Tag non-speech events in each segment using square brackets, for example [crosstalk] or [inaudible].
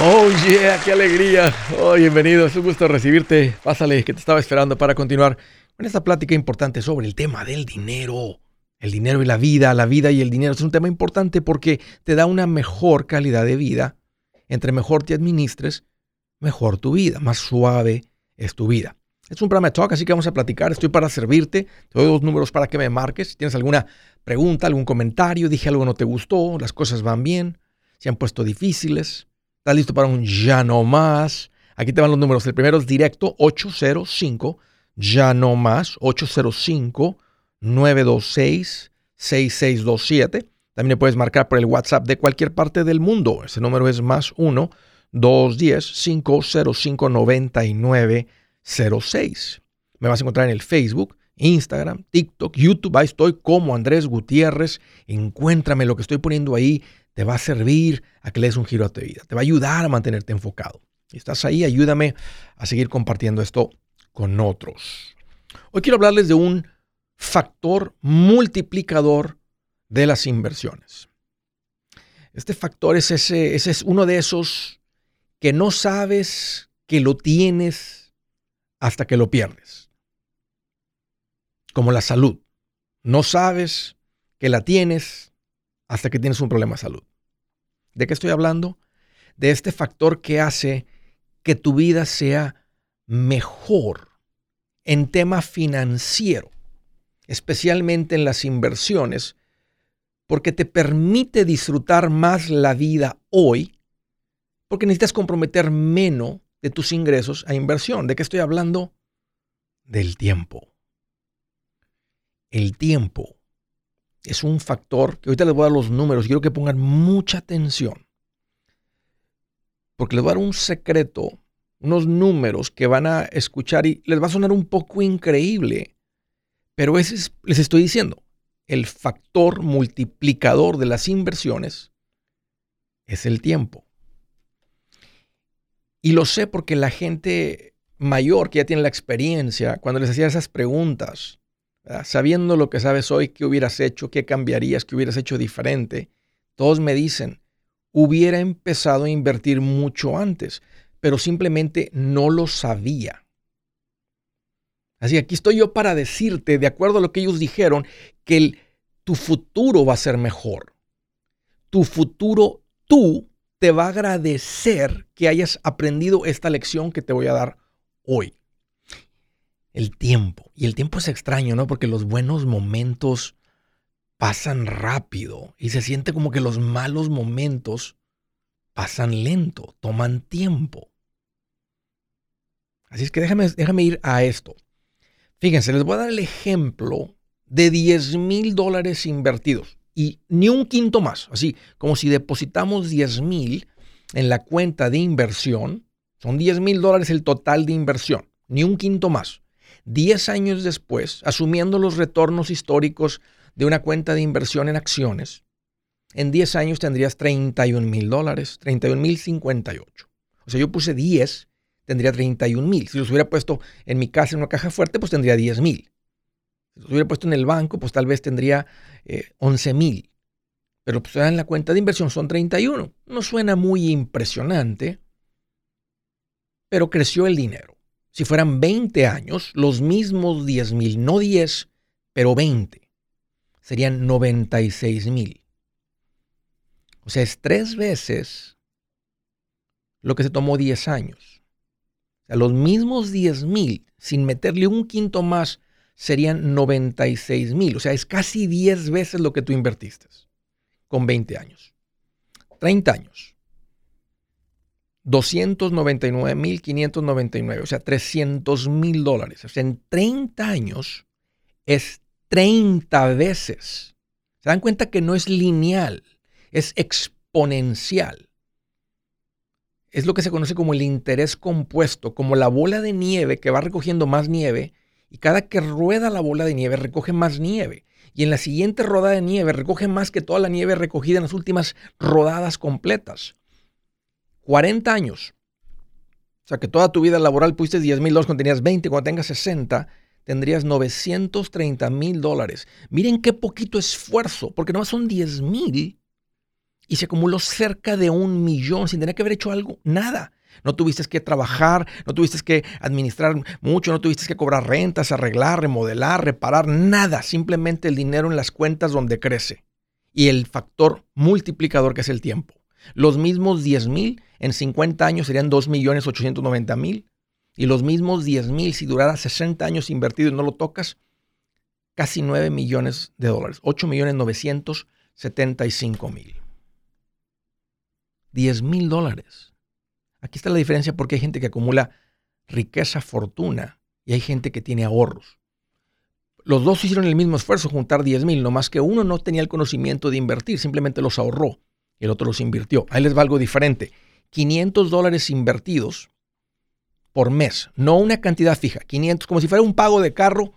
Oh yeah, qué alegría. Oh, bienvenido, es un gusto recibirte. Pásale, que te estaba esperando para continuar con esta plática importante sobre el tema del dinero. El dinero y la vida, la vida y el dinero es un tema importante porque te da una mejor calidad de vida. Entre mejor te administres, mejor tu vida, más suave es tu vida. Es un programa de talk, así que vamos a platicar. Estoy para servirte. Te doy dos números para que me marques. Si tienes alguna pregunta, algún comentario, dije algo no te gustó, las cosas van bien, se han puesto difíciles, ¿Estás listo para un ya no más? Aquí te van los números. El primero es directo 805, ya no más, 805-926-6627. También le puedes marcar por el WhatsApp de cualquier parte del mundo. Ese número es más 1-210-505-9906. Me vas a encontrar en el Facebook, Instagram, TikTok, YouTube. Ahí estoy como Andrés Gutiérrez. Encuéntrame lo que estoy poniendo ahí te va a servir a que le des un giro a tu vida, te va a ayudar a mantenerte enfocado. Si estás ahí, ayúdame a seguir compartiendo esto con otros. Hoy quiero hablarles de un factor multiplicador de las inversiones. Este factor es, ese, ese es uno de esos que no sabes que lo tienes hasta que lo pierdes. Como la salud. No sabes que la tienes hasta que tienes un problema de salud. ¿De qué estoy hablando? De este factor que hace que tu vida sea mejor en tema financiero, especialmente en las inversiones, porque te permite disfrutar más la vida hoy, porque necesitas comprometer menos de tus ingresos a inversión. ¿De qué estoy hablando? Del tiempo. El tiempo es un factor que ahorita les voy a dar los números. Quiero que pongan mucha atención. Porque les voy a dar un secreto, unos números que van a escuchar y les va a sonar un poco increíble. Pero ese es, les estoy diciendo, el factor multiplicador de las inversiones es el tiempo. Y lo sé porque la gente mayor que ya tiene la experiencia, cuando les hacía esas preguntas, sabiendo lo que sabes hoy, qué hubieras hecho, qué cambiarías, qué hubieras hecho diferente, todos me dicen, hubiera empezado a invertir mucho antes, pero simplemente no lo sabía. Así aquí estoy yo para decirte, de acuerdo a lo que ellos dijeron, que tu futuro va a ser mejor. Tu futuro, tú te va a agradecer que hayas aprendido esta lección que te voy a dar hoy el tiempo. Y el tiempo es extraño, ¿no? Porque los buenos momentos pasan rápido y se siente como que los malos momentos pasan lento, toman tiempo. Así es que déjame, déjame ir a esto. Fíjense, les voy a dar el ejemplo de 10 mil dólares invertidos y ni un quinto más. Así como si depositamos 10 mil en la cuenta de inversión, son 10 mil dólares el total de inversión, ni un quinto más. 10 años después, asumiendo los retornos históricos de una cuenta de inversión en acciones, en 10 años tendrías 31 mil dólares, 31 mil 58. O sea, yo puse 10, tendría 31 mil. Si los hubiera puesto en mi casa en una caja fuerte, pues tendría 10 mil. Si los hubiera puesto en el banco, pues tal vez tendría 11 eh, mil. Pero pues en la cuenta de inversión son 31. No suena muy impresionante, pero creció el dinero si fueran 20 años, los mismos 10 mil, no 10, pero 20, serían 96 mil. O sea, es tres veces lo que se tomó 10 años. O sea, los mismos 10 mil, sin meterle un quinto más, serían 96 mil. O sea, es casi 10 veces lo que tú invertiste con 20 años. 30 años. 299.599, o sea, 300 mil dólares. O sea, en 30 años es 30 veces. Se dan cuenta que no es lineal, es exponencial. Es lo que se conoce como el interés compuesto, como la bola de nieve que va recogiendo más nieve y cada que rueda la bola de nieve recoge más nieve. Y en la siguiente rodada de nieve recoge más que toda la nieve recogida en las últimas rodadas completas. 40 años. O sea que toda tu vida laboral pusiste 10 mil dólares cuando tenías 20, cuando tengas 60, tendrías 930 mil dólares. Miren qué poquito esfuerzo, porque no son 10 mil y se acumuló cerca de un millón sin tener que haber hecho algo, nada. No tuviste que trabajar, no tuviste que administrar mucho, no tuviste que cobrar rentas, arreglar, remodelar, reparar, nada. Simplemente el dinero en las cuentas donde crece. Y el factor multiplicador que es el tiempo. Los mismos 10 mil en 50 años serían 2 millones 890 mil. Y los mismos 10 mil si durara 60 años invertido y no lo tocas, casi 9 millones de dólares. 8 millones 975 mil. 10 mil dólares. Aquí está la diferencia porque hay gente que acumula riqueza, fortuna y hay gente que tiene ahorros. Los dos hicieron el mismo esfuerzo, juntar 10 mil, nomás que uno no tenía el conocimiento de invertir, simplemente los ahorró y el otro los invirtió. Ahí les va algo diferente. 500 dólares invertidos por mes, no una cantidad fija, 500, como si fuera un pago de carro.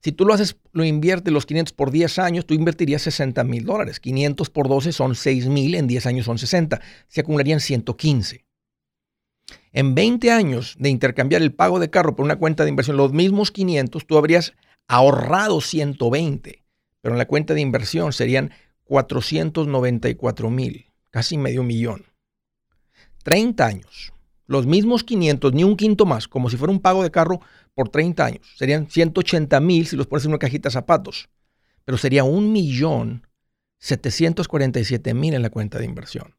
Si tú lo haces, lo inviertes los 500 por 10 años, tú invertirías 60 mil dólares. 500 por 12 son 6 mil, en 10 años son 60. Se acumularían 115. En 20 años de intercambiar el pago de carro por una cuenta de inversión, los mismos 500, tú habrías ahorrado 120, pero en la cuenta de inversión serían 494 mil, casi medio millón. 30 años, los mismos 500, ni un quinto más, como si fuera un pago de carro por 30 años. Serían 180 mil si los pones en una cajita de zapatos, pero sería un millón 747 mil en la cuenta de inversión.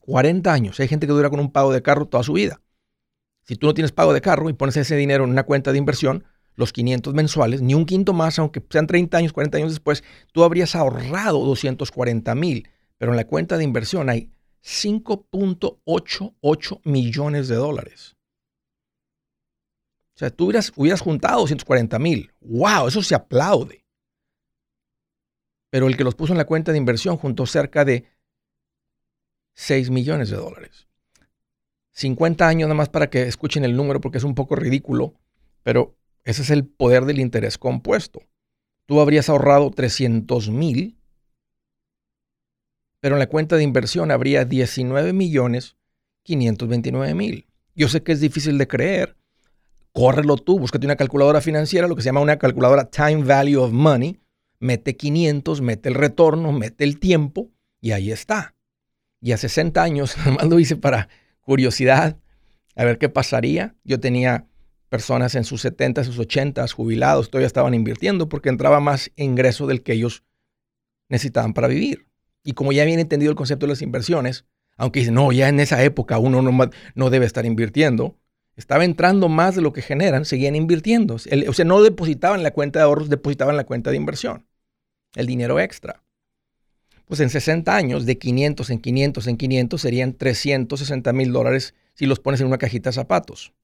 40 años. Hay gente que dura con un pago de carro toda su vida. Si tú no tienes pago de carro y pones ese dinero en una cuenta de inversión, los 500 mensuales, ni un quinto más, aunque sean 30 años, 40 años después, tú habrías ahorrado 240 mil. Pero en la cuenta de inversión hay 5.88 millones de dólares. O sea, tú hubieras, hubieras juntado 240 mil. ¡Wow! Eso se aplaude. Pero el que los puso en la cuenta de inversión juntó cerca de 6 millones de dólares. 50 años nada más para que escuchen el número porque es un poco ridículo, pero ese es el poder del interés compuesto. Tú habrías ahorrado 300 mil, pero en la cuenta de inversión habría 19 millones 529 mil. Yo sé que es difícil de creer. Córrelo tú, búscate una calculadora financiera, lo que se llama una calculadora Time Value of Money. Mete 500, mete el retorno, mete el tiempo y ahí está. Y a 60 años, [laughs] nomás lo hice para curiosidad, a ver qué pasaría. Yo tenía personas en sus 70, sus 80, jubilados, todavía estaban invirtiendo porque entraba más ingreso del que ellos necesitaban para vivir. Y como ya habían entendido el concepto de las inversiones, aunque dicen, no, ya en esa época uno no, debe estar invirtiendo, estaba entrando más de lo que generan, seguían invirtiendo. o sea, no depositaban la cuenta de ahorros, depositaban la cuenta de inversión. El dinero extra pues en 60 años, de 500 en 500 en 500 serían 360 mil dólares si los pones en una cajita de zapatos.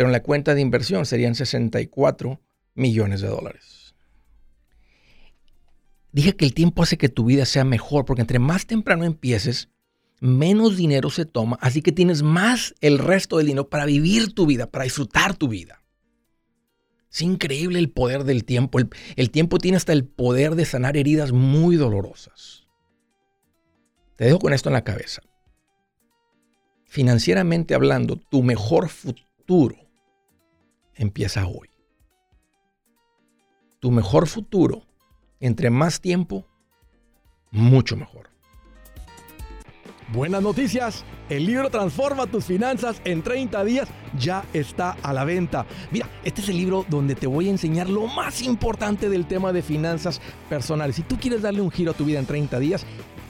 Pero en la cuenta de inversión serían 64 millones de dólares. Dije que el tiempo hace que tu vida sea mejor, porque entre más temprano empieces, menos dinero se toma, así que tienes más el resto del dinero para vivir tu vida, para disfrutar tu vida. Es increíble el poder del tiempo. El, el tiempo tiene hasta el poder de sanar heridas muy dolorosas. Te dejo con esto en la cabeza. Financieramente hablando, tu mejor futuro empieza hoy. Tu mejor futuro, entre más tiempo, mucho mejor. Buenas noticias. El libro Transforma tus finanzas en 30 días ya está a la venta. Mira, este es el libro donde te voy a enseñar lo más importante del tema de finanzas personales. Si tú quieres darle un giro a tu vida en 30 días,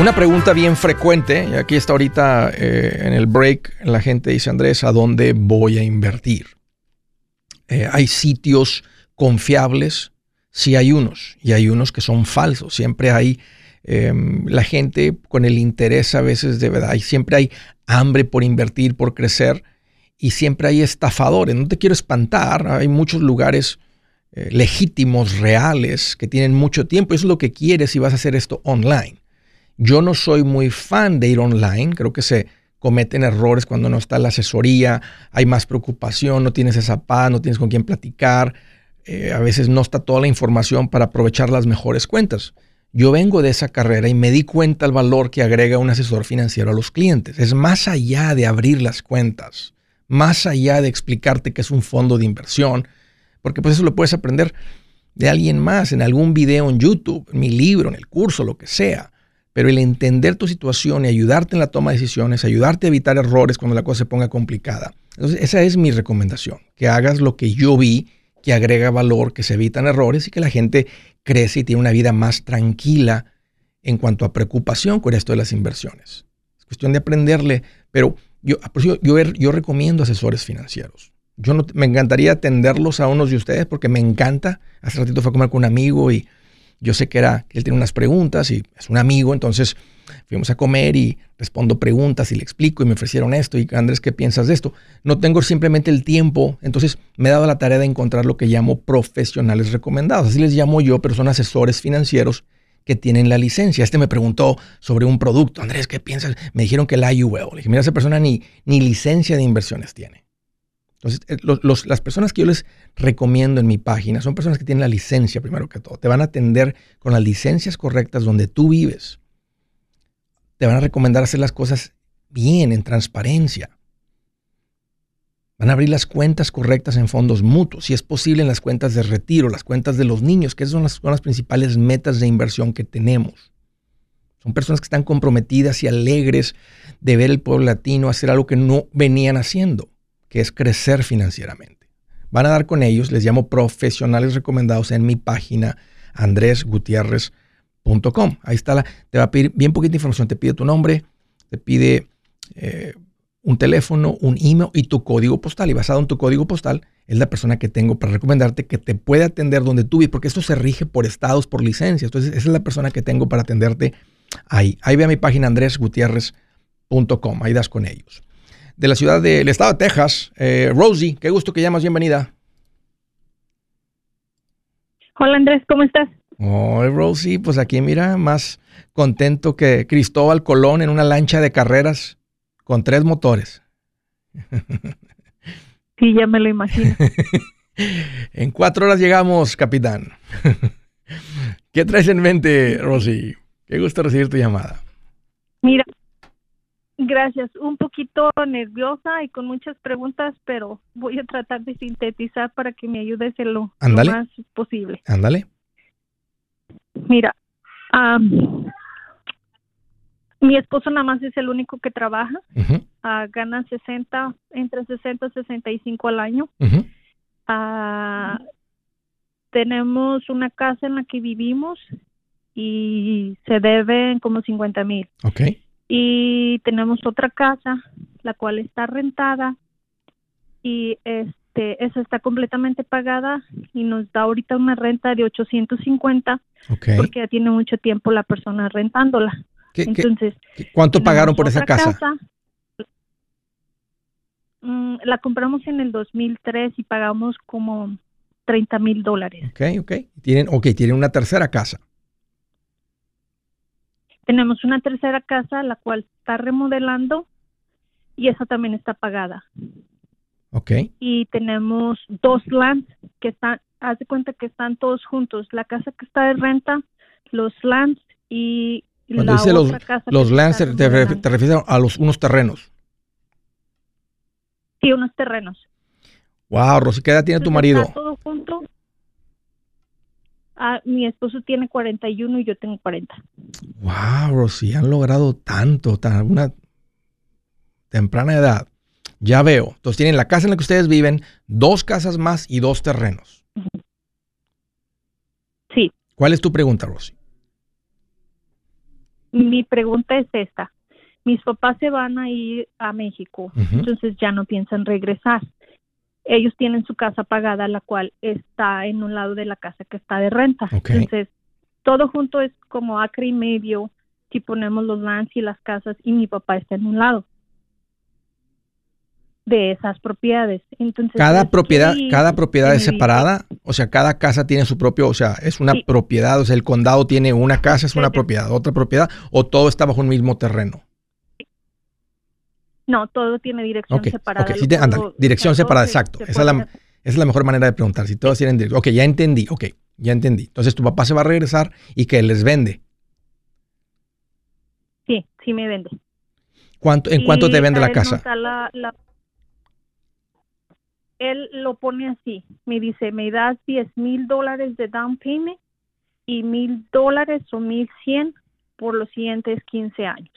Una pregunta bien frecuente, y aquí está ahorita eh, en el break, la gente dice, Andrés, ¿a dónde voy a invertir? Eh, hay sitios confiables, sí hay unos, y hay unos que son falsos. Siempre hay em, la gente con el interés a veces de verdad, y siempre hay hambre por invertir, por crecer, y siempre hay estafadores. No te quiero espantar, hay muchos lugares eh, legítimos, reales, que tienen mucho tiempo. Eso es lo que quieres si vas a hacer esto online. Yo no soy muy fan de ir online, creo que se cometen errores cuando no está la asesoría, hay más preocupación, no tienes esa paz, no tienes con quién platicar, eh, a veces no está toda la información para aprovechar las mejores cuentas. Yo vengo de esa carrera y me di cuenta el valor que agrega un asesor financiero a los clientes. Es más allá de abrir las cuentas, más allá de explicarte que es un fondo de inversión, porque pues eso lo puedes aprender de alguien más, en algún video en YouTube, en mi libro, en el curso, lo que sea. Pero el entender tu situación y ayudarte en la toma de decisiones, ayudarte a evitar errores cuando la cosa se ponga complicada. Entonces, esa es mi recomendación, que hagas lo que yo vi, que agrega valor, que se evitan errores y que la gente crece y tiene una vida más tranquila en cuanto a preocupación con esto de las inversiones. Es cuestión de aprenderle, pero yo, yo, yo recomiendo asesores financieros. Yo no, me encantaría atenderlos a unos de ustedes porque me encanta. Hace ratito fue a comer con un amigo y yo sé que era él tiene unas preguntas y es un amigo, entonces fuimos a comer y respondo preguntas y le explico y me ofrecieron esto y Andrés, ¿qué piensas de esto? No tengo simplemente el tiempo, entonces me he dado la tarea de encontrar lo que llamo profesionales recomendados, así les llamo yo, pero son asesores financieros que tienen la licencia. Este me preguntó sobre un producto, Andrés, ¿qué piensas? Me dijeron que el IUL. Le dije, mira, esa persona ni, ni licencia de inversiones tiene. Entonces, eh, las personas que yo les recomiendo en mi página son personas que tienen la licencia, primero que todo. Te van a atender con las licencias correctas donde tú vives. Te van a recomendar hacer las cosas bien, en transparencia. Van a abrir las cuentas correctas en fondos mutuos, si es posible en las cuentas de retiro, las cuentas de los niños, que esas son las, son las principales metas de inversión que tenemos. Son personas que están comprometidas y alegres de ver el pueblo latino hacer algo que no venían haciendo que es crecer financieramente. Van a dar con ellos, les llamo profesionales recomendados en mi página andresgutierrez.com. Ahí está la, te va a pedir bien poquita información, te pide tu nombre, te pide eh, un teléfono, un email y tu código postal. Y basado en tu código postal, es la persona que tengo para recomendarte que te puede atender donde tú vives, porque esto se rige por estados, por licencias. Entonces, esa es la persona que tengo para atenderte ahí. Ahí ve a mi página andresgutierrez.com, ahí das con ellos de la ciudad del estado de Texas. Eh, Rosie, qué gusto que llamas, bienvenida. Hola Andrés, ¿cómo estás? Hola Rosie, pues aquí mira, más contento que Cristóbal Colón en una lancha de carreras con tres motores. [laughs] Sí, ya me lo imagino. [laughs] en cuatro horas llegamos, capitán. [laughs] ¿Qué traes en mente, Rosy? Qué gusto recibir tu llamada. Mira, Gracias, un poquito nerviosa y con muchas preguntas, pero voy a tratar de sintetizar para que me ayudes en lo, más posible. Ándale. Mira, mi esposo nada más es el único que trabaja, ah, gana 60, entre 60 y 65 al año. Ah, tenemos una casa en la que vivimos y se deben como 50 mil. Okay y tenemos otra casa, la cual está rentada y este esa está completamente pagada y nos da ahorita una renta de 850 porque ya tiene mucho tiempo la persona rentándola. Entonces, ¿cuánto pagaron por esa casa? Mm, la compramos en el 2003 y pagamos como 30 mil dólares. Ok, ok. Tienen, ok, tienen una tercera casa. Tenemos una tercera casa, la cual está remodelando y esa también está pagada. Ok. Y tenemos dos lands que están, haz de cuenta que están todos juntos. La casa que está de renta, los lands y la otra los. Los te, te, refieres a los, unos terrenos. Sí, unos terrenos. Wow, Rosy, ¿qué edad tiene tu marido? todo junto. Ah, mi esposo tiene 41 y yo tengo 40. Wow, Rosy, han logrado tanto, tan una temprana edad. Ya veo. Entonces tienen la casa en la que ustedes viven, dos casas más y dos terrenos. Sí. ¿Cuál es tu pregunta, Rosy? Mi pregunta es esta. Mis papás se van a ir a México, entonces ya no piensan regresar ellos tienen su casa pagada, la cual está en un lado de la casa que está de renta. Entonces, todo junto es como acre y medio si ponemos los lands y las casas y mi papá está en un lado de esas propiedades. Entonces, cada propiedad, cada propiedad es separada, o sea, cada casa tiene su propio, o sea, es una propiedad, o sea, el condado tiene una casa, es una propiedad, otra propiedad, o todo está bajo un mismo terreno. No, todo tiene dirección separada. sí, dirección separada, exacto. esa, es la, mejor manera de preguntar. Si todos tienen dirección. Ok, ya entendí, ok, ya entendí. Entonces tu papá se va a regresar y que les vende. Sí, sí me vende. ¿Cuánto, ¿En cuánto te vende la casa? Él lo pone así. Me dice, me das 10 mil dólares de down payment y mil dólares o mil cien por los siguientes 15 años.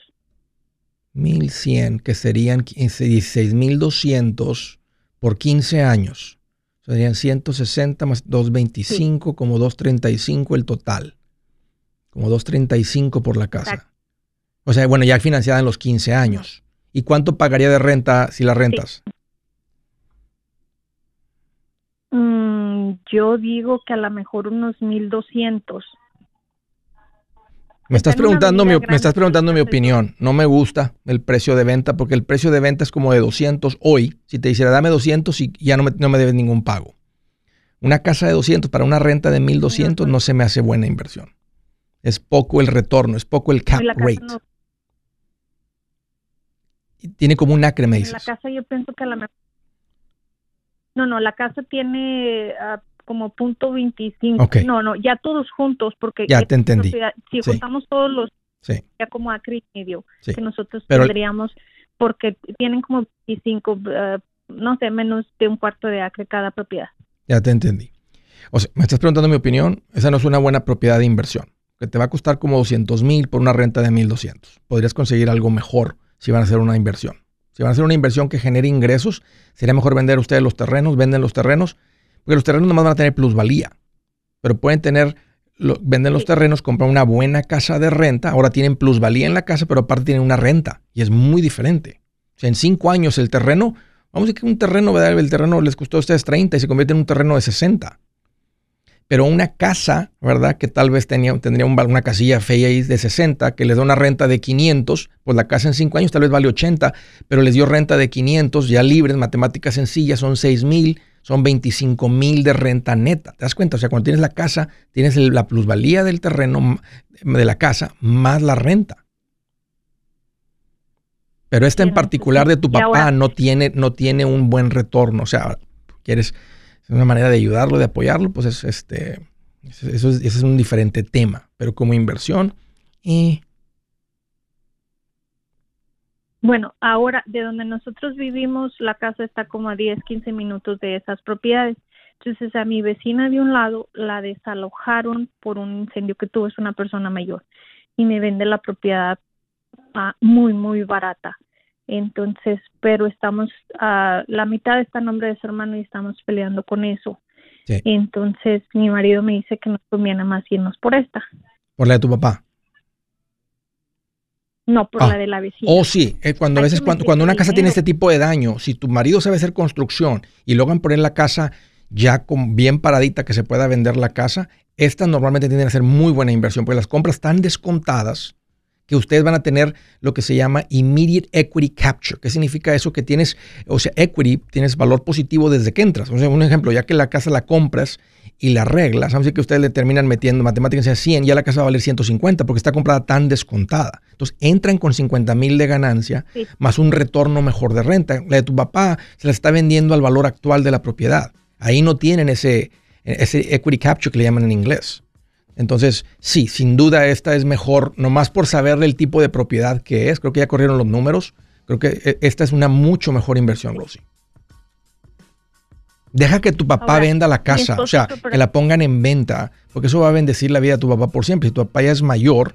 1100, que serían 16.200 por 15 años. Serían 160 más 225, como 235 el total. Como 235 por la casa. O sea, bueno, ya financiada en los 15 años. ¿Y cuánto pagaría de renta si la rentas? Mm, yo digo que a lo mejor unos 1200. Me estás preguntando mi, me estás preguntando mi opinión. No me gusta el precio de venta porque el precio de venta es como de 200 hoy. Si te dijera dame 200 y ya no me, no me debes ningún pago. Una casa de 200 para una renta de 1200 no se me hace buena inversión. Es poco el retorno, es poco el cap rate. Tiene como un acre, me dices. La casa yo pienso que a la mejor... No, no, la casa tiene ah, como punto 25. No, no, ya todos juntos, porque ya te entendí. si juntamos todos los, ya como acre y medio, que nosotros tendríamos, porque tienen como 25, eh, no sé, menos de un cuarto de acre cada propiedad. Ya te entendí. O sea, me estás preguntando mi opinión, esa no es una buena propiedad de inversión, que te va a costar como 200 mil por una renta de 1200. Podrías conseguir algo mejor si van a hacer una inversión. Si van a hacer una inversión que genere ingresos, sería mejor vender ustedes los terrenos, venden los terrenos porque los terrenos nomás van a tener plusvalía. Pero pueden tener, venden los terrenos, compran una buena casa de renta. Ahora tienen plusvalía en la casa, pero aparte tienen una renta. Y es muy diferente. O sea, en cinco años el terreno, vamos a decir que un terreno, ¿verdad? El terreno les costó a ustedes 30 y se convierte en un terreno de 60. Pero una casa, ¿verdad? Que tal vez tenía, tendría una casilla fea ahí de 60, que les da una renta de 500, pues la casa en cinco años tal vez vale 80, pero les dio renta de 500, ya libres, matemáticas sencillas, son 6 mil son 25 mil de renta neta. ¿Te das cuenta? O sea, cuando tienes la casa, tienes la plusvalía del terreno, de la casa, más la renta. Pero esta en particular de tu papá no tiene, no tiene un buen retorno. O sea, quieres una manera de ayudarlo, de apoyarlo, pues es, este, eso es, ese es un diferente tema. Pero como inversión, eh, bueno, ahora de donde nosotros vivimos, la casa está como a 10, 15 minutos de esas propiedades. Entonces a mi vecina de un lado la desalojaron por un incendio que tuvo, es una persona mayor, y me vende la propiedad muy, muy barata. Entonces, pero estamos, a la mitad está en nombre de su hermano y estamos peleando con eso. Entonces mi marido me dice que nos conviene más irnos por esta. ¿Por la de tu papá? No, por Ah. la de la vecina. Oh, sí, eh, cuando a veces cuando, cuando una casa tiene este tipo de daño, si tu marido sabe hacer construcción y logran poner la casa ya con bien paradita que se pueda vender la casa, estas normalmente tienden a ser muy buena inversión, porque las compras están descontadas que ustedes van a tener lo que se llama immediate equity capture. ¿Qué significa eso? Que tienes, o sea, equity, tienes valor positivo desde que entras. O sea, un ejemplo, ya que la casa la compras y la arreglas, vamos a decir que ustedes le terminan metiendo matemáticas a 100, ya la casa va a valer 150 porque está comprada tan descontada. Entonces, entran con 50 mil de ganancia Sí. más un retorno mejor de renta. La de tu papá se la está vendiendo al valor actual de la propiedad. Ahí no tienen ese, ese equity capture que le llaman en inglés. Entonces, sí, sin duda esta es mejor, nomás por saber el tipo de propiedad que es. Creo que ya corrieron los números. Creo que eh, esta es una mucho mejor inversión, Rosy. Deja que tu papá Ahora, venda la casa, o sea, que la pongan en venta, porque eso va a bendecir la vida de tu papá por siempre. Si tu papá ya es mayor,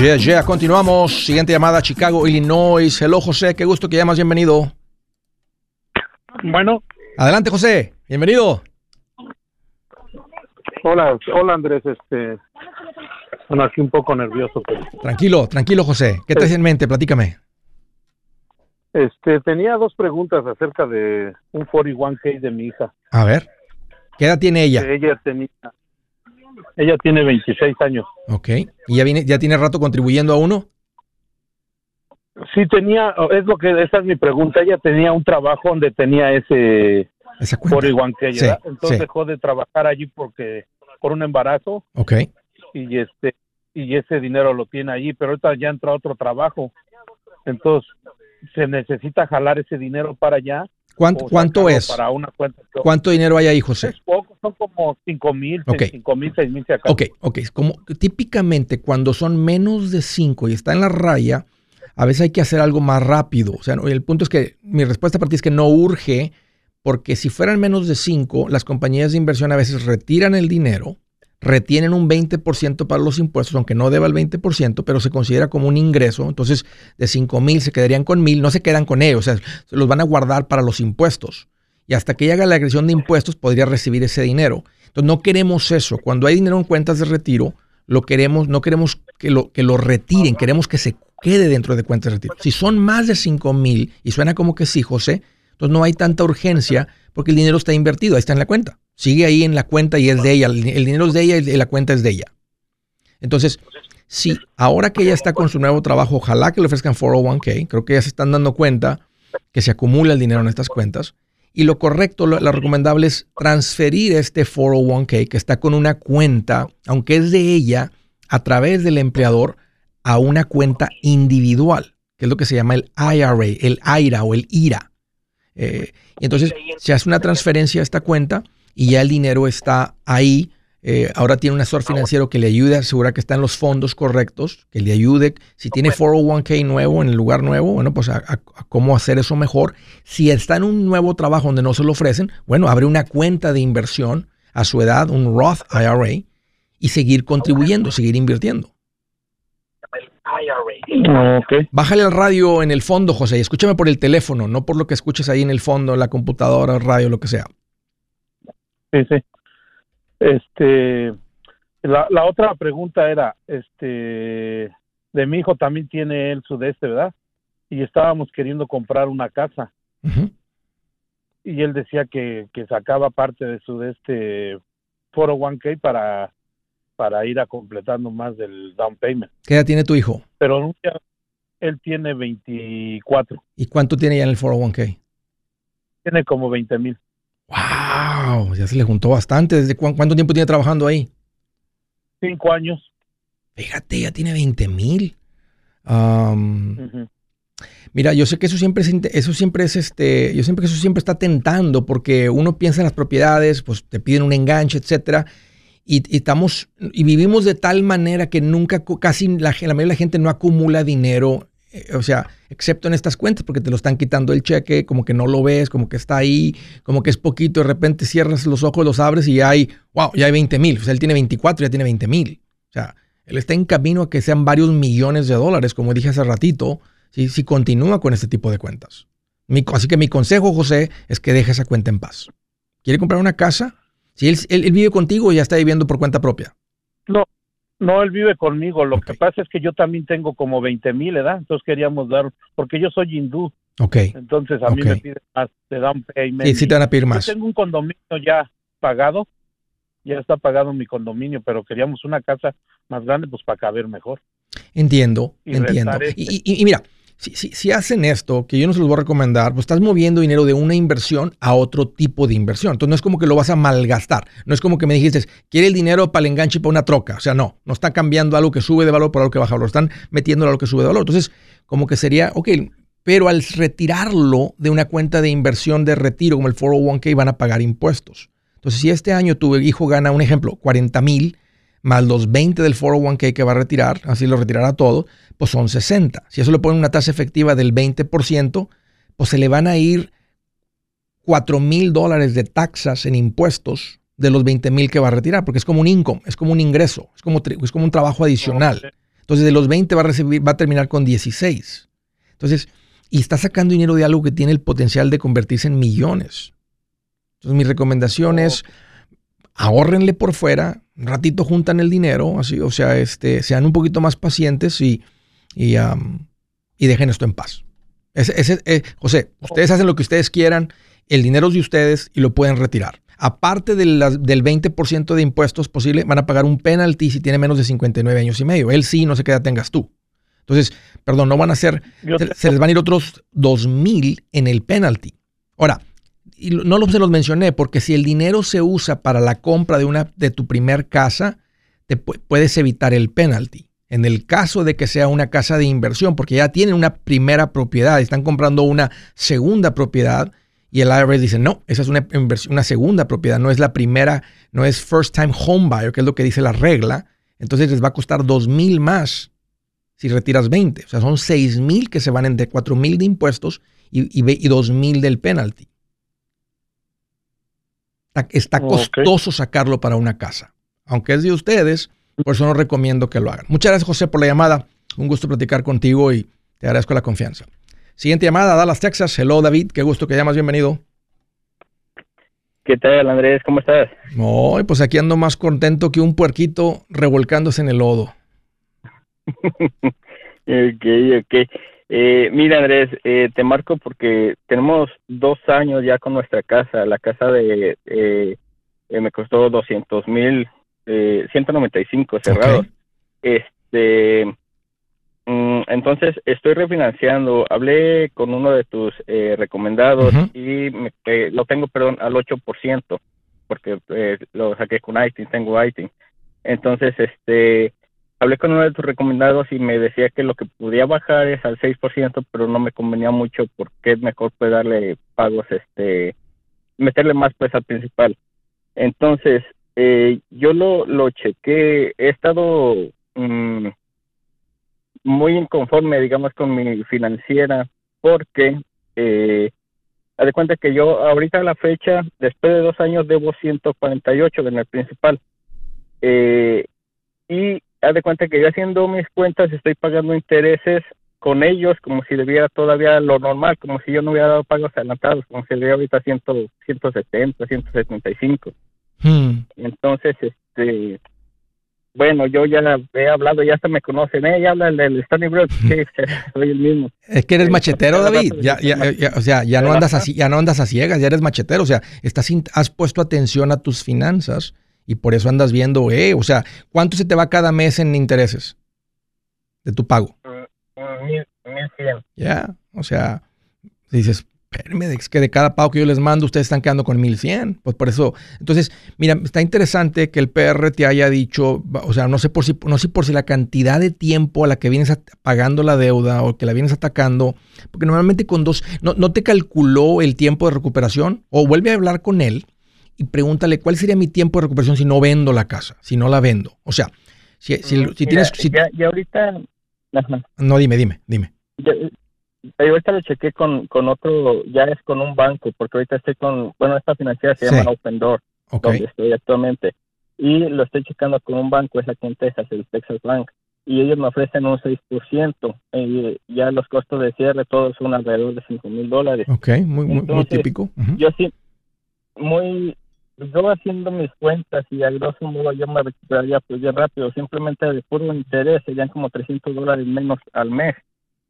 Yeah, yeah, continuamos. Siguiente llamada, Chicago, Illinois. Hello, José, qué gusto que llamas, bienvenido. Bueno, Adelante, José, bienvenido. hola, hola Andrés, este, bueno, aquí un poco nervioso, pero, Tranquilo, tranquilo, José. ¿Qué traes en mente? Platícame. Este, tenía dos preguntas acerca de un 41k de mi hija. A ver, ¿qué edad tiene ella? Ella tenía, ella tiene 26 años. Ok. ¿Y ya, viene, ya tiene rato contribuyendo a uno? Sí tenía, es lo que, esa es mi pregunta, ella tenía un trabajo donde tenía ese Esa cuenta. 41k, Sí. Entonces sí. dejó de trabajar allí porque, por un embarazo, Ok. y este, y ese dinero lo tiene allí, pero ahorita ya entró a otro trabajo. Entonces, se necesita jalar ese dinero para allá. ¿Cuánto, es? Para una cuenta. ¿Cuánto dinero hay ahí, José? Es poco, son como cinco mil, Ok. cinco mil, seis mil si acaso. Ok, ok. Como típicamente cuando son menos de 5 y está en la raya, a veces hay que hacer algo más rápido. O sea, el punto es que mi respuesta para ti es que no urge, porque si fueran menos de 5, las compañías de inversión a veces retiran el dinero, retienen un 20% para los impuestos, aunque no deba el 20%, pero se considera como un ingreso. Entonces, de 5 mil se quedarían con mil, no se quedan con ellos, o sea, se los van a guardar para los impuestos. Y hasta que haga la agresión de impuestos, podría recibir ese dinero. Entonces, no queremos eso. Cuando hay dinero en cuentas de retiro, lo queremos, no queremos que lo, que lo retiren, queremos que se quede dentro de cuentas de retiro. Si son más de 5 mil, y suena como que sí, José, entonces no hay tanta urgencia porque el dinero está invertido, ahí está en la cuenta. Sigue ahí en la cuenta y es de ella. El, dinero es de ella y la cuenta es de ella. Entonces, si ahora que ella está con su nuevo trabajo, ojalá que le ofrezcan 401k, creo que ya se están dando cuenta que se acumula el dinero en estas cuentas. Y lo correcto, lo, recomendable es transferir este 401k que está con una cuenta, aunque es de ella, a través del empleador a una cuenta individual, que es lo que se llama el IRA, el IRA o el IRA. Eh, entonces se hace una transferencia a esta cuenta y ya el dinero está ahí. Eh, ahora tiene un asesor financiero que le ayude a asegurar que están los fondos correctos, que le ayude. Si tiene 401k nuevo en el lugar nuevo, bueno, pues a, a- a cómo hacer eso mejor. Si está en un nuevo trabajo donde no se lo ofrecen, bueno, abre una cuenta de inversión a su edad, un Roth IRA, y seguir contribuyendo, seguir invirtiendo. Ok. Bájale al radio en el fondo, José, y escúchame por el teléfono, no por lo que escuches ahí en el fondo, en la computadora, radio, lo que sea. Sí, sí. Este, la, la otra pregunta era, este, de mi hijo también tiene él su de este, ¿verdad? Y estábamos queriendo comprar una casa. Y él decía que, que sacaba parte de su de este 401k para para ir a completando más del down payment. ¿Qué edad tiene tu hijo? Pero él tiene 24. ¿Y cuánto tiene ya en el 401k? Tiene como 20 mil. ¡Wow! Ya se le juntó bastante. ¿Desde cuánto tiempo tiene trabajando ahí? Cinco años. Fíjate, ya tiene 20 mil. Mira, yo sé que eso siempre es, eso siempre es este, yo siempre que eso siempre está tentando porque uno piensa en las propiedades, pues te piden un enganche, etcétera y, estamos y vivimos de tal manera que nunca casi la, la mayoría de la gente no acumula dinero, eh, o sea, excepto en estas cuentas porque te lo están quitando el cheque, como que no lo ves, como que está ahí, como que es poquito, de repente cierras los ojos, los abres y ya hay, wow, ya hay 20 mil, o sea, él tiene 24, ya tiene 20 mil, o sea, él está en camino a que sean varios millones de dólares, como dije hace ratito, si, si continúa con este tipo de cuentas. así que mi consejo, José, es que deje esa cuenta en paz. ¿Quiere comprar una casa? Si él, vive contigo ya está viviendo por cuenta propia. No, no, él vive conmigo. Lo que pasa es que yo también tengo como 20 mil, ¿verdad? Entonces queríamos dar, porque yo soy hindú. Ok. Entonces a mí me piden más, te dan payment. Sí, sí te van a pedir más. Yo tengo un condominio ya pagado, ya está pagado mi condominio, pero queríamos una casa más grande, pues para caber mejor. Entiendo, entiendo. Este. y mira, si, hacen esto, que yo no se los voy a recomendar, pues estás moviendo dinero de una inversión a otro tipo de inversión. Entonces no es como que lo vas a malgastar. No es como que me dijiste, quiere el dinero para el enganche para una troca. O sea, no, no está cambiando algo que sube de valor por algo que baja de valor. Están metiendo algo que sube de valor. Entonces, como que sería, ok, pero al retirarlo de una cuenta de inversión de retiro como el 401k van a pagar impuestos. Entonces, si este año tu hijo gana, un ejemplo, 40 mil, más los 20 del 401k que va a retirar, así lo retirará todo, pues son 60. Si eso le ponen una tasa efectiva del 20%, pues se le van a ir 4 mil dólares de taxas en impuestos de los 20 mil que va a retirar, porque es como un income, es como un ingreso, es como, es como un trabajo adicional. Entonces de los 20 va a recibir, va a terminar con 16. Entonces, y está sacando dinero de algo que tiene el potencial de convertirse en millones. Entonces mi recomendación es ahórrenle por fuera, un ratito juntan el dinero, así, o sea, este, sean un poquito más pacientes y y, y dejen esto en paz. Ese, eh, José, ustedes hacen lo que ustedes quieran, el dinero es de ustedes y lo pueden retirar. Aparte del 20% de impuestos posible, van a pagar un penalty si tiene menos de 59 años y medio. Él sí, no sé qué edad tengas tú. Entonces, perdón, no van a ser, se, les van a ir otros 2,000 en el penalty. Ahora, y no se los mencioné porque si el dinero se usa para la compra de, una, de tu primer casa, te puedes evitar el penalty. En el caso de que sea una casa de inversión, porque ya tienen una primera propiedad, están comprando una segunda propiedad y el IRS dice, no, esa es una, una segunda propiedad, no es la primera, no es first time home buyer, que es lo que dice la regla. Entonces les va a costar dos mil más si retiras 20. O sea, son seis mil que se van entre cuatro mil de impuestos y, y, dos mil del penalty. Está, costoso sacarlo para una casa. Aunque es de ustedes, por eso no recomiendo que lo hagan. Muchas gracias, José, por la llamada. Un gusto platicar contigo y te agradezco la confianza. Siguiente llamada, Dallas, Texas. Hello, David. Qué gusto que llamas. Bienvenido. ¿Qué tal, Andrés? ¿Cómo estás? No, pues aquí ando más contento que un puerquito revolcándose en el lodo. [laughs] ok, ok. Eh, mira, Andrés, eh, te marco porque tenemos dos años ya con nuestra casa. La casa de eh, me costó 200 mil 195 eh, cerrados. Este, mm, entonces estoy refinanciando. Hablé con uno de tus eh, recomendados y eh, lo tengo, perdón, al 8%, porque lo saqué con ITIN, tengo ITIN. Entonces, este, hablé con uno de tus recomendados y me decía que lo que podía bajar es al 6%, pero no me convenía mucho porque es mejor pues darle pagos, este, meterle más pues al principal. Entonces, eh, yo lo, lo chequé, he estado mm, muy inconforme, digamos, con mi financiera, porque, eh, haz de cuenta que yo ahorita a la fecha, después de dos años, debo 148 en el principal. Eh, y haz de cuenta que yo haciendo mis cuentas estoy pagando intereses con ellos como si debiera todavía lo normal, como si yo no hubiera dado pagos adelantados, como si debiera ahorita 100, 170, 175. Hmm. Entonces, este, bueno, yo ya he hablado, ya se me conocen, ¿eh? Ya habla el del Stony Brook, sí, [laughs] soy el mismo. Es que eres machetero, David. Ya, ya, o sea, ya no andas así, ya no andas a ciegas, ya eres machetero. O sea, estás, has puesto atención a tus finanzas y por eso andas viendo, eh, o sea, ¿cuánto se te va cada mes en intereses de tu pago? Mm, mm, mil, mil cien. Ya, o sea, dices, espérame, es que de cada pago que yo les mando, ustedes están quedando con 1100. Pues por eso, entonces, mira, está interesante que el PR te haya dicho, o sea, no sé por si, no sé por si la cantidad de tiempo a la que vienes pagando la deuda o que la vienes atacando, porque normalmente con dos, no, no te calculó el tiempo de recuperación, o vuelve a hablar con él y pregúntale cuál sería mi tiempo de recuperación si no vendo la casa, si no la vendo. O sea, si, si, si tienes... Si, ya, ahorita... No, dime, dime, dime ahorita lo chequé con, con otro, ya es con un banco, porque ahorita estoy con, bueno, esta financiera se llama Open Door, donde estoy actualmente. Y lo estoy checando con un banco, es aquí en Texas, el Texas Bank. Y ellos me ofrecen un 6%. Y ya los costos de cierre todos son alrededor de 5 mil dólares. Ok, muy, muy, típico. Yo sí, muy, yo haciendo mis cuentas y a grosso modo yo me recuperaría pues bien rápido. Simplemente de puro interés serían como 300 dólares menos al mes.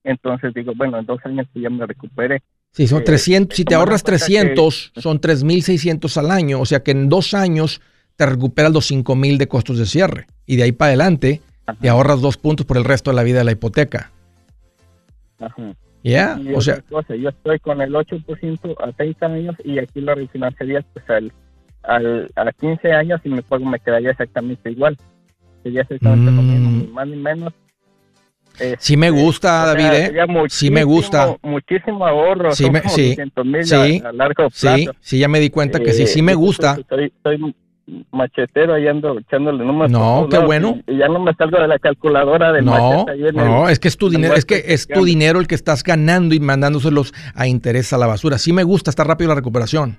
Entonces digo, bueno, en dos años ya me recuperé. Sí, son 300, eh, si te ahorras 300, son 3.600 al año, o sea que en dos años te recuperas los 5.000 de costos de cierre. Y de ahí para adelante te ahorras dos puntos por el resto de la vida de la hipoteca. Ajá. Ya, o sea. yo estoy con el 8% a 30 años y aquí la refinanciaría pues al, al, a 15 años y me, me quedaría exactamente igual. Sería exactamente lo mismo, mm. ni más ni menos sí me gusta, David, ¿eh? Sí me gusta. Muchísimo ahorro. Sí, me, sí, sí, a, largo plazo. Sí, sí, ya me di cuenta que sí, sí me eh, gusta. Estoy, machetero ahí ando echándole números. No, qué bueno. Y, ya no me salgo de la calculadora de No, no, es que es tu dinero, es que es tu dinero el que estás ganando y mandándoselos a interés a la basura. Sí me gusta, está rápido la recuperación.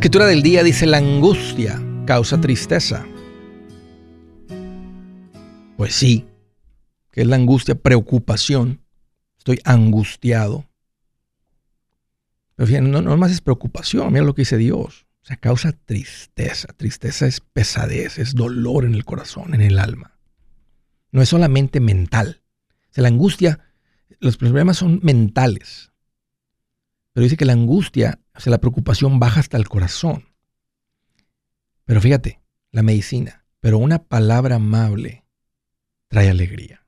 Escritura del día dice, la angustia causa tristeza. Pues sí, que es la angustia, preocupación. Estoy angustiado. Pero fíjense, no, no más es preocupación, mira lo que dice Dios. O sea, causa tristeza. Tristeza es pesadez, es dolor en el corazón, en el alma. No es solamente mental. O sea, la angustia, los problemas son mentales. Pero dice que la angustia o sea, la preocupación baja hasta el corazón. Pero fíjate, la medicina, pero una palabra amable trae alegría.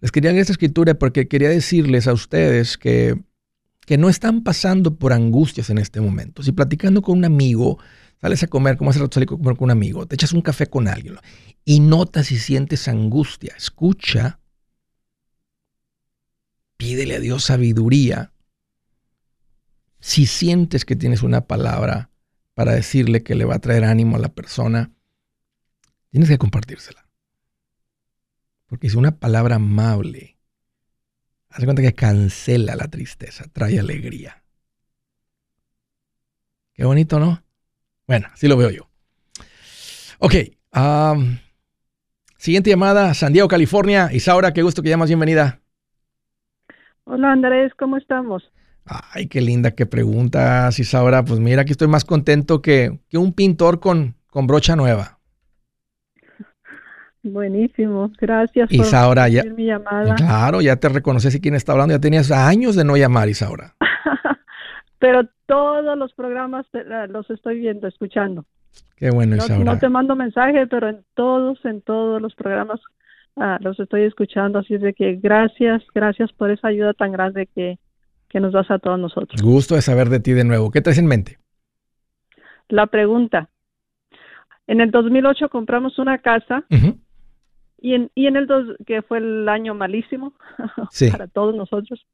Les quería leer esta escritura porque quería decirles a ustedes que, que no están pasando por angustias en este momento. Si platicando con un amigo, sales a comer, como hace rato salí a comer con un amigo, te echas un café con alguien y notas y sientes angustia, escucha, pídele a Dios sabiduría si sientes que tienes una palabra para decirle que le va a traer ánimo a la persona, tienes que compartírsela. Porque si una palabra amable, haz cuenta que cancela la tristeza, trae alegría. Qué bonito, ¿no? Bueno, así lo veo yo. Ok. siguiente llamada, San Diego, California. Isaura, qué gusto que llamas, bienvenida. Hola Andrés, ¿cómo estamos? Ay, qué linda que preguntas, Isaura. Pues mira, aquí estoy más contento que, que un pintor con, con brocha nueva. Buenísimo, gracias Isaura, por ya, mi llamada. Claro, ya te reconocí quién está hablando. Ya tenías años de no llamar, Isaura. [laughs] Pero todos los programas los estoy viendo, escuchando. Qué bueno, no, Isaura. No te mando mensaje, pero en todos, en todos los programas ah, los estoy escuchando. Así es de que gracias, gracias por esa ayuda tan grande que, que nos das a todos nosotros. Gusto de saber de ti de nuevo. ¿Qué traes en mente? La pregunta. En el 2008 compramos una casa y, en, y en el dos, que fue el año malísimo [laughs] para todos nosotros.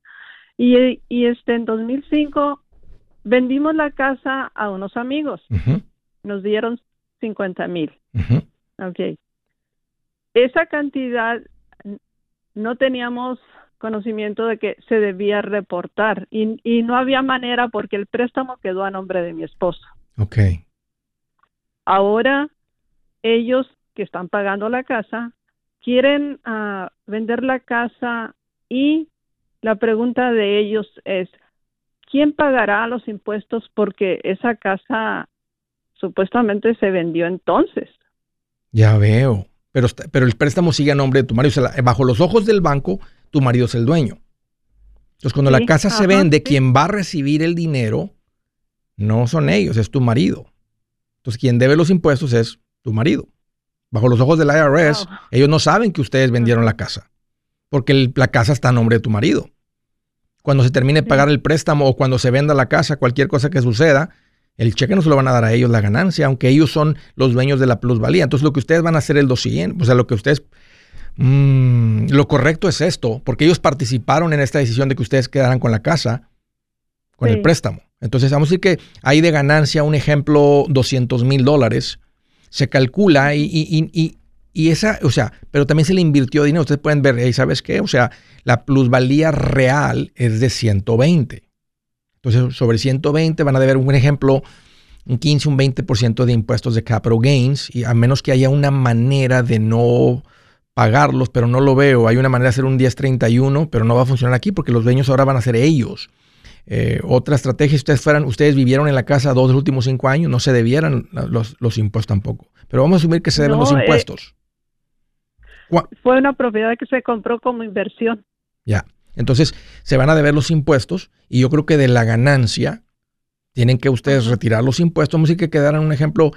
Y, y este en 2005 vendimos la casa a unos amigos. Nos dieron 50 mil. Ok. Esa cantidad no teníamos conocimiento de que se debía reportar y, y, no había manera porque el préstamo quedó a nombre de mi esposo. Ok. Ahora ellos que están pagando la casa quieren uh, vender la casa y la pregunta de ellos es, ¿quién pagará los impuestos porque esa casa supuestamente se vendió entonces? Ya veo, pero, pero el préstamo sigue a nombre de tu marido, o sea, bajo los ojos del banco, tu marido es el dueño. Entonces, cuando Sí, la casa se vende, sí. quien va a recibir el dinero no son ellos, es tu marido. Entonces, quien debe los impuestos es tu marido. Bajo los ojos del IRS, Wow. ellos no saben que ustedes vendieron la casa, porque el- la casa está a nombre de tu marido. Cuando se termine de pagar el préstamo o cuando se venda la casa, cualquier cosa que suceda, el cheque no se lo van a dar a ellos la ganancia, aunque ellos son los dueños de la plusvalía. Entonces, lo que ustedes van a hacer es lo siguiente, o sea, lo que ustedes Mm, lo correcto es esto, porque ellos participaron en esta decisión de que ustedes quedaran con la casa, con el préstamo. Entonces, vamos a decir que hay de ganancia, un ejemplo, 200 mil dólares. Se calcula y, y- y- esa, o sea, pero también se le invirtió dinero. Ustedes pueden ver, hey, ¿sabes qué? O sea, la plusvalía real es de 120. Entonces, sobre 120 van a deber un ejemplo, un 15, un 20% de impuestos de capital gains, y a menos que haya una manera de no pagarlos, pero no lo veo. Hay una manera de hacer un 1031, pero no va a funcionar aquí porque los dueños ahora van a ser ellos. Eh, otra estrategia, si ustedes fueran, ustedes vivieron en la casa dos de los últimos cinco años, no se debieran los, los impuestos tampoco. Pero vamos a asumir que se deben No, los eh, impuestos. Fue una propiedad que se compró como inversión. Ya. Entonces, se van a deber los impuestos y yo creo que de la ganancia tienen que ustedes retirar los impuestos. Vamos a decir que quedaran un ejemplo,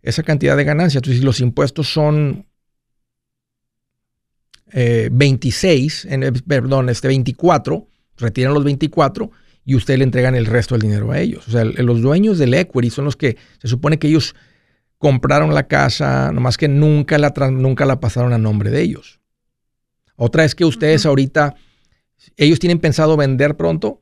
esa cantidad de ganancia. Entonces, si los impuestos son eh, 26, en, perdón, este 24, retiran los 24 y ustedes le entregan el resto del dinero a ellos. O sea, los dueños del equity son los que se supone que ellos compraron la casa, nomás que nunca la, nunca la pasaron a nombre de ellos. Otra es que ustedes ahorita, ellos tienen pensado vender pronto.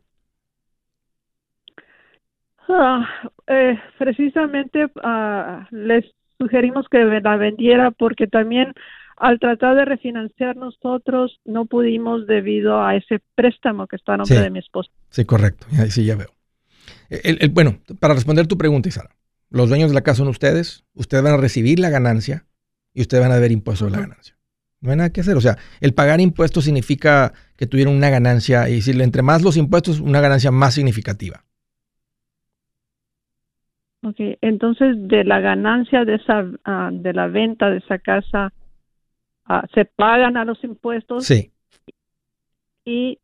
Ah, eh, precisamente ah, les sugerimos que la vendiera porque también al tratar de refinanciar nosotros no pudimos debido a ese préstamo que está a nombre Sí. de mi esposo. Sí, correcto. Sí, ya veo. El- el- bueno, para responder tu pregunta, Isara, los dueños de la casa son ustedes, ustedes van a recibir la ganancia y ustedes van a ver impuestos de la ganancia. No hay nada que hacer. O sea, el pagar impuestos significa que tuvieron una ganancia y decirle, entre más los impuestos, una ganancia más significativa. Okay. Entonces, de la ganancia de esa, ah, de la venta de esa casa, ah, se pagan a los impuestos Sí, y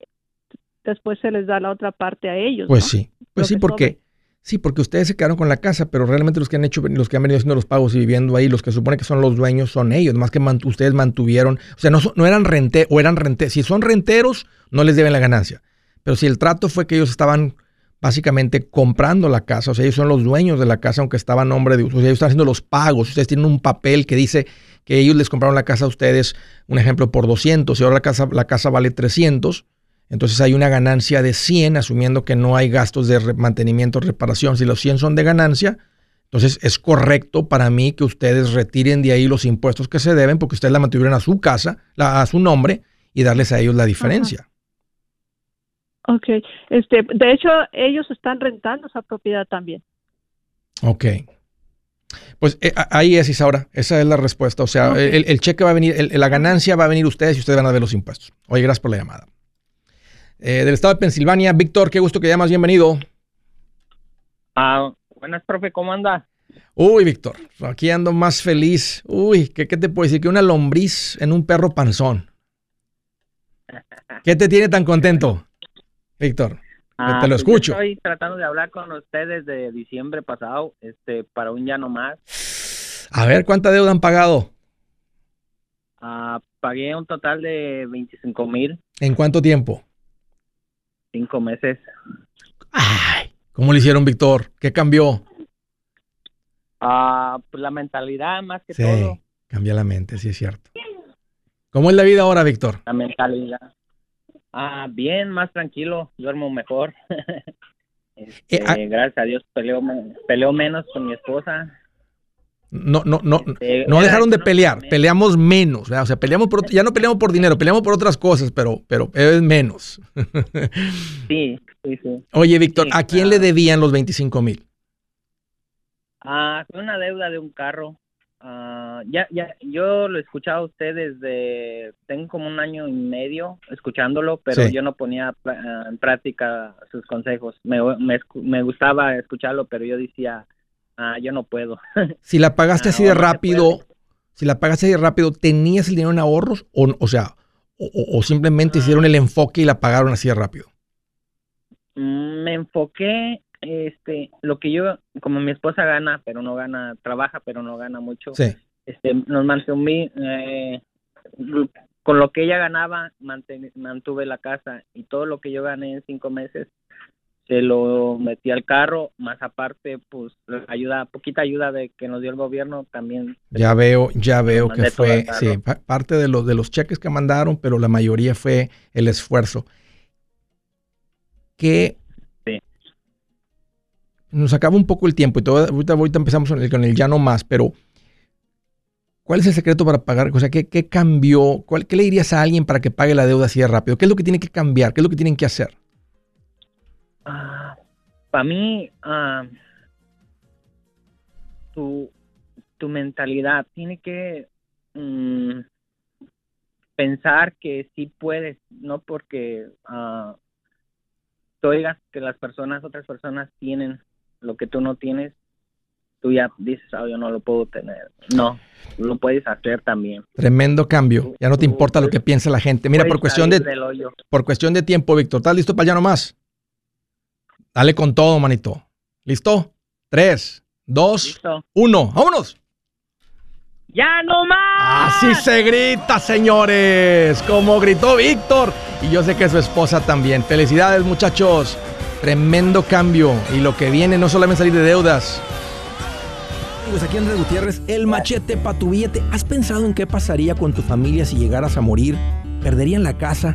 después se les da la otra parte a ellos. pues ¿no? sí. Pues Lo sí, que porque sí, porque ustedes se quedaron con la casa, pero realmente los que han hecho, los que han venido haciendo los pagos y viviendo ahí, los que supone que son los dueños son ellos, más que mant- ustedes mantuvieron, o sea, no, no eran rente o eran rente, si son renteros, no les deben la ganancia. Pero si el trato fue que ellos estaban básicamente comprando la casa, o sea, ellos son los dueños de la casa, aunque estaba a nombre de o sea, ellos están haciendo los pagos, ustedes tienen un papel que dice que ellos les compraron la casa a ustedes, un ejemplo, por 200 y ahora la casa, la casa vale 300, entonces hay una ganancia de 100, asumiendo que no hay gastos de mantenimiento, reparación. Si los 100 son de ganancia, entonces es correcto para mí que ustedes retiren de ahí los impuestos que se deben porque ustedes la mantuvieron a su casa, la- a su nombre y darles a ellos la diferencia. Okay. Este, de hecho, ellos están rentando esa propiedad también. Ok. Pues eh, ahí es, Isaura. Esa es la respuesta. O sea, Ok. el, el cheque va a venir, el- la ganancia va a venir ustedes y ustedes van a ver los impuestos. Oye, gracias por la llamada. eh, del estado de Pensilvania. Víctor, qué gusto que llamas, bienvenido. Ah, buenas, profe, ¿cómo anda? Uy, Víctor, aquí ando más feliz. Uy, ¿qué, ¿qué te puedo decir? Que una lombriz en un perro panzón. ¿Qué te tiene tan contento, Víctor? Ah, te lo pues escucho. estoy tratando de hablar con ustedes de diciembre pasado, este, para un ya no más. A ver, ¿cuánta deuda han pagado? Ah, pagué un total de 25 mil, ¿En cuánto tiempo? cinco meses. Ay, ¿cómo le hicieron, Víctor? ¿Qué cambió? Ah, pues la mentalidad más que Sí, todo, cambia la mente, sí es cierto. ¿Cómo es la vida ahora, Víctor? la mentalidad. Ah, bien, más tranquilo, duermo mejor. Este, [laughs] Eh, ah- gracias a Dios peleo, peleo menos con mi esposa. No, no, no, Este, no dejaron de pelear, peleamos menos, ¿verdad? o sea, peleamos por, ya no peleamos por dinero, peleamos por otras cosas, pero, pero es menos. [laughs] Sí, sí, sí. Oye, Víctor, Sí, ¿a quién claro. le debían los 25 mil? Ah, fue una deuda de un carro. Ah, ya, ya, yo lo he escuchado a ustedes desde, tengo como un año y medio escuchándolo, pero Sí. yo no ponía ah, en práctica sus consejos. Me, me, me gustaba escucharlo, pero yo decía, ah, yo no puedo. [laughs] Si la pagaste así de rápido, si la pagaste así de rápido, ¿tenías el dinero en ahorros? O, o sea, o, o- o simplemente hicieron el enfoque y la pagaron así de rápido. Mm, me enfoqué, este, lo que yo, como mi esposa gana, pero no gana, trabaja, pero no gana mucho. Sí. este nos mantuvimos eh, con lo que ella ganaba manten- mantuve la casa y todo lo que yo gané en cinco meses se lo metí al carro más aparte pues ayuda poquita ayuda de que nos dio el gobierno también Ya veo, ya veo que fue, sí, parte de los, de los cheques que mandaron, pero la mayoría fue el esfuerzo. Sí. Nos acaba un poco el tiempo y todo, ahorita, empezamos con el, con el ya no más, pero ¿cuál es el secreto para pagar? O sea, ¿qué, qué cambió? ¿Cuál, ¿Qué le dirías a alguien para que pague la deuda así de rápido? ¿Qué es lo que tiene que cambiar? ¿Qué es lo que tienen que hacer? para mí ah, tu tu mentalidad tiene que mm, pensar que sí puedes no porque ah, tú oigas que las personas otras personas tienen lo que tú no tienes tú ya dices ah yo no lo puedo tener no lo puedes hacer también Tremendo cambio. Ya no te importa lo que piensa la gente. Mira, por cuestión de, por cuestión de tiempo, Víctor, ¿estás listo para ya no más? Dale con todo, manito. ¿Listo? Tres, dos, listo uno. ¡Vámonos! ya no más Así se grita, señores. Como gritó Víctor. Y yo sé que su esposa también. Felicidades, muchachos. Tremendo cambio. Y lo que viene no solamente salir de deudas. Amigos, aquí Andrés Gutiérrez, el machete para tu billete. ¿Has pensado en qué pasaría con tu familia si llegaras a morir? ¿Perderían la casa?